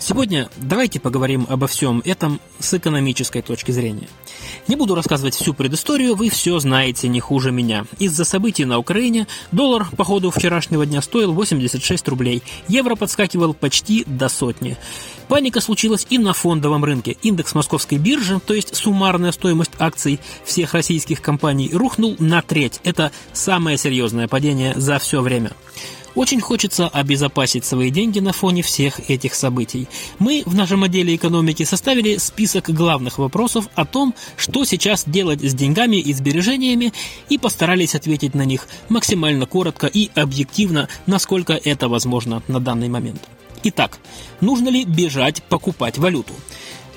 Сегодня давайте поговорим обо всем этом с экономической точки зрения. Не буду рассказывать всю предысторию, вы все знаете не хуже меня. Из-за событий на Украине доллар по ходу вчерашнего дня стоил 86 рублей, евро подскакивал почти до сотни. Паника случилась и на фондовом рынке. Индекс московской биржи, то есть суммарная стоимость акций всех российских компаний, рухнул на треть. Это самое серьезное падение за все время. Очень хочется обезопасить свои деньги на фоне всех этих событий. Мы в нашем отделе экономики составили список главных вопросов о том, что сейчас делать с деньгами и сбережениями, и постарались ответить на них максимально коротко и объективно, насколько это возможно на данный момент. Итак, нужно ли бежать покупать валюту?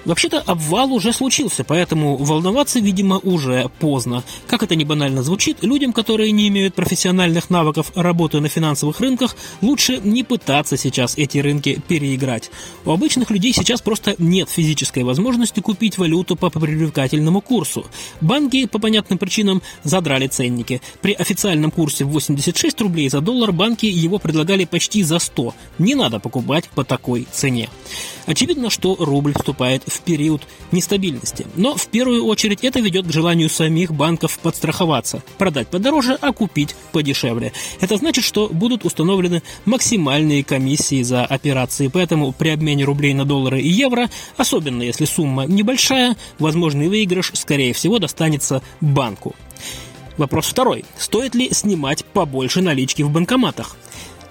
Вообще-то обвал уже случился, поэтому волноваться, видимо, уже поздно. Как это не банально звучит, людям, которые не имеют профессиональных навыков работы на финансовых рынках, лучше не пытаться сейчас эти рынки переиграть. У обычных людей сейчас просто нет физической возможности купить валюту по привлекательному курсу. Банки по понятным причинам задрали ценники. При официальном курсе в 86 рублей за доллар банки его предлагали почти за 100. Не надо покупать по такой цене. Очевидно, что рубль вступает в период нестабильности. Но в первую очередь это ведет к желанию самих банков подстраховаться, продать подороже, а купить подешевле. Это значит, что будут установлены максимальные комиссии за операции, поэтому при обмене рублей на доллары и евро, особенно если сумма небольшая, возможный выигрыш, скорее всего, достанется банку. Вопрос второй. Стоит ли снимать побольше налички в банкоматах?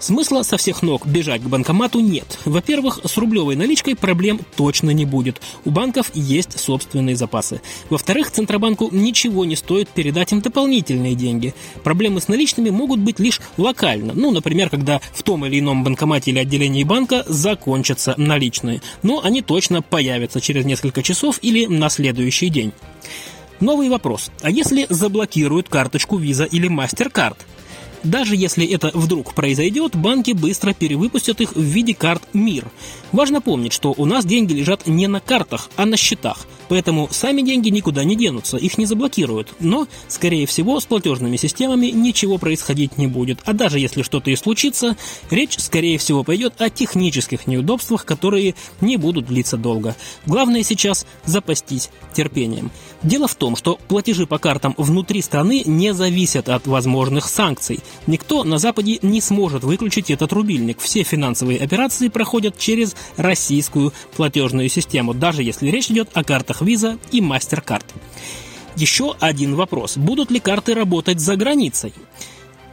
Смысла со всех ног бежать к банкомату нет. Во-первых, с рублевой наличкой проблем точно не будет. У банков есть собственные запасы. Во-вторых, Центробанку ничего не стоит передать им дополнительные деньги. Проблемы с наличными могут быть лишь локально. Ну, например, когда в том или ином банкомате или отделении банка закончатся наличные. Но они точно появятся через несколько часов или на следующий день. Новый вопрос. А если заблокируют карточку Visa или MasterCard? Даже если это вдруг произойдет, банки быстро перевыпустят их в виде карт МИР. Важно помнить, что у нас деньги лежат не на картах, а на счетах. Поэтому сами деньги никуда не денутся, их не заблокируют. Но, скорее всего, с платежными системами ничего происходить не будет. А даже если что-то и случится, речь, скорее всего, пойдет о технических неудобствах, которые не будут длиться долго. Главное сейчас запастись терпением. Дело в том, что платежи по картам внутри страны не зависят от возможных санкций. Никто на Западе не сможет выключить этот рубильник. Все финансовые операции проходят через российскую платежную систему, даже если речь идет о картах Visa и MasterCard. Еще один вопрос. Будут ли карты работать за границей?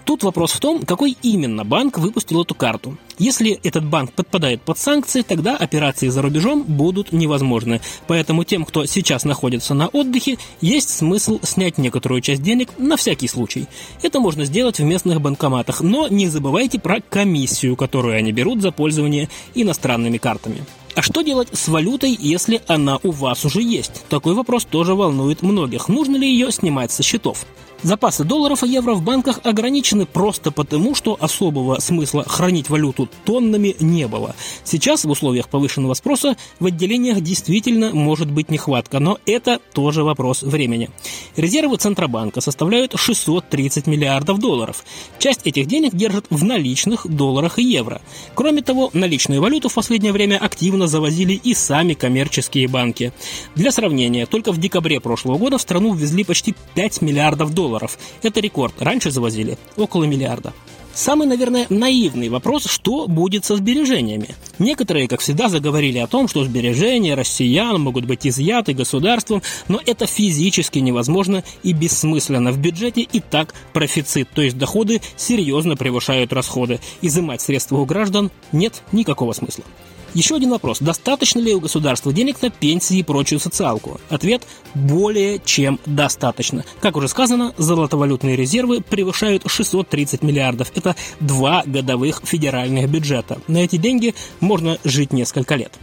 Тут вопрос в том, какой именно банк выпустил эту карту. Если этот банк подпадает под санкции, тогда операции за рубежом будут невозможны. Поэтому тем, кто сейчас находится на отдыхе, есть смысл снять некоторую часть денег на всякий случай. Это можно сделать в местных банкоматах, но не забывайте про комиссию, которую они берут за пользование иностранными картами. А что делать с валютой, если она у вас уже есть? Такой вопрос тоже волнует многих. Нужно ли ее снимать со счетов? Запасы долларов и евро в банках ограничены просто потому, что особого смысла хранить валюту тоннами не было. Сейчас в условиях повышенного спроса в отделениях действительно может быть нехватка, но это тоже вопрос времени. Резервы Центробанка составляют 630 миллиардов долларов. Часть этих денег держат в наличных долларах и евро. Кроме того, наличную валюту в последнее время активно завозили и сами коммерческие банки. Для сравнения, только в декабре прошлого года в страну ввезли почти 5 миллиардов долларов. Это рекорд. Раньше завозили около миллиарда. Самый, наверное, наивный вопрос, что будет со сбережениями. Некоторые, как всегда, заговорили о том, что сбережения россиян могут быть изъяты государством, но это физически невозможно и бессмысленно. В бюджете и так профицит, то есть доходы серьезно превышают расходы. Изымать средства у граждан нет никакого смысла. Еще один вопрос. Достаточно ли у государства денег на пенсии и прочую социалку? Ответ – более чем достаточно. Как уже сказано, золотовалютные резервы превышают 630 миллиардов. Это два годовых федеральных бюджета. На эти деньги можно жить несколько лет.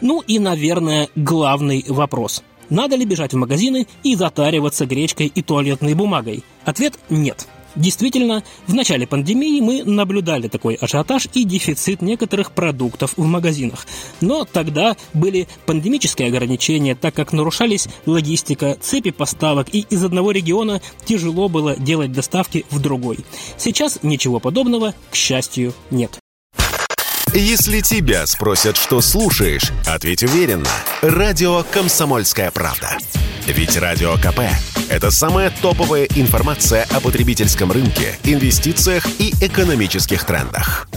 Ну и, наверное, главный вопрос. Надо ли бежать в магазины и затариваться гречкой и туалетной бумагой? Ответ – нет. Действительно, в начале пандемии мы наблюдали такой ажиотаж и дефицит некоторых продуктов в магазинах. Но тогда были пандемические ограничения, так как нарушались логистика, цепи поставок, и из одного региона тяжело было делать доставки в другой. Сейчас ничего подобного, к счастью, нет. Если тебя спросят, что слушаешь, ответь уверенно. Радио «Комсомольская правда». Ведь Радио КП – это самая топовая информация о потребительском рынке, инвестициях и экономических трендах.